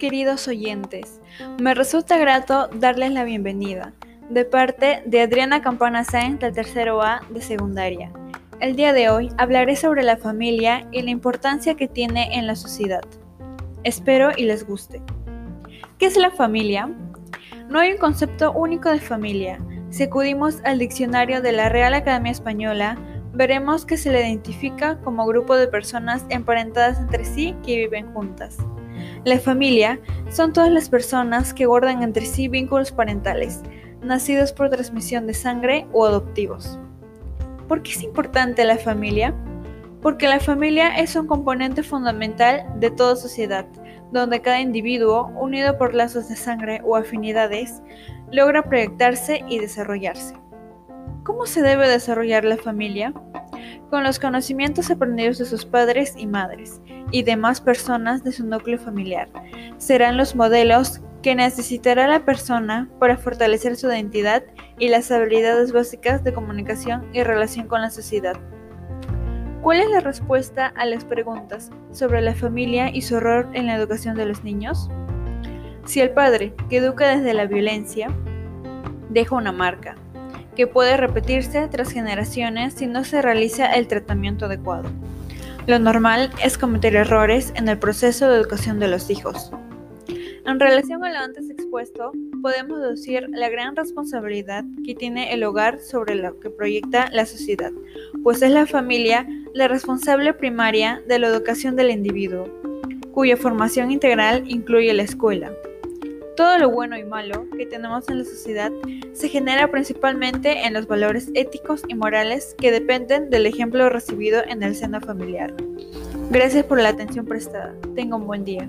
queridos oyentes. Me resulta grato darles la bienvenida de parte de Adriana Campana Sáenz del tercero A de secundaria. El día de hoy hablaré sobre la familia y la importancia que tiene en la sociedad. Espero y les guste. ¿Qué es la familia? No hay un concepto único de familia. Si acudimos al diccionario de la Real Academia Española, veremos que se le identifica como grupo de personas emparentadas entre sí que viven juntas. La familia son todas las personas que guardan entre sí vínculos parentales, nacidos por transmisión de sangre o adoptivos. ¿Por qué es importante la familia? Porque la familia es un componente fundamental de toda sociedad, donde cada individuo, unido por lazos de sangre o afinidades, logra proyectarse y desarrollarse. ¿Cómo se debe desarrollar la familia? Con los conocimientos aprendidos de sus padres y madres y demás personas de su núcleo familiar. Serán los modelos que necesitará la persona para fortalecer su identidad y las habilidades básicas de comunicación y relación con la sociedad. ¿Cuál es la respuesta a las preguntas sobre la familia y su rol en la educación de los niños? Si el padre, que educa desde la violencia, deja una marca, que puede repetirse tras generaciones si no se realiza el tratamiento adecuado. Lo normal es cometer errores en el proceso de educación de los hijos. En relación a lo antes expuesto, podemos deducir la gran responsabilidad que tiene el hogar sobre lo que proyecta la sociedad, pues es la familia la responsable primaria de la educación del individuo, cuya formación integral incluye la escuela. Todo lo bueno y malo que tenemos en la sociedad se genera principalmente en los valores éticos y morales que dependen del ejemplo recibido en el seno familiar. Gracias por la atención prestada. Tenga un buen día.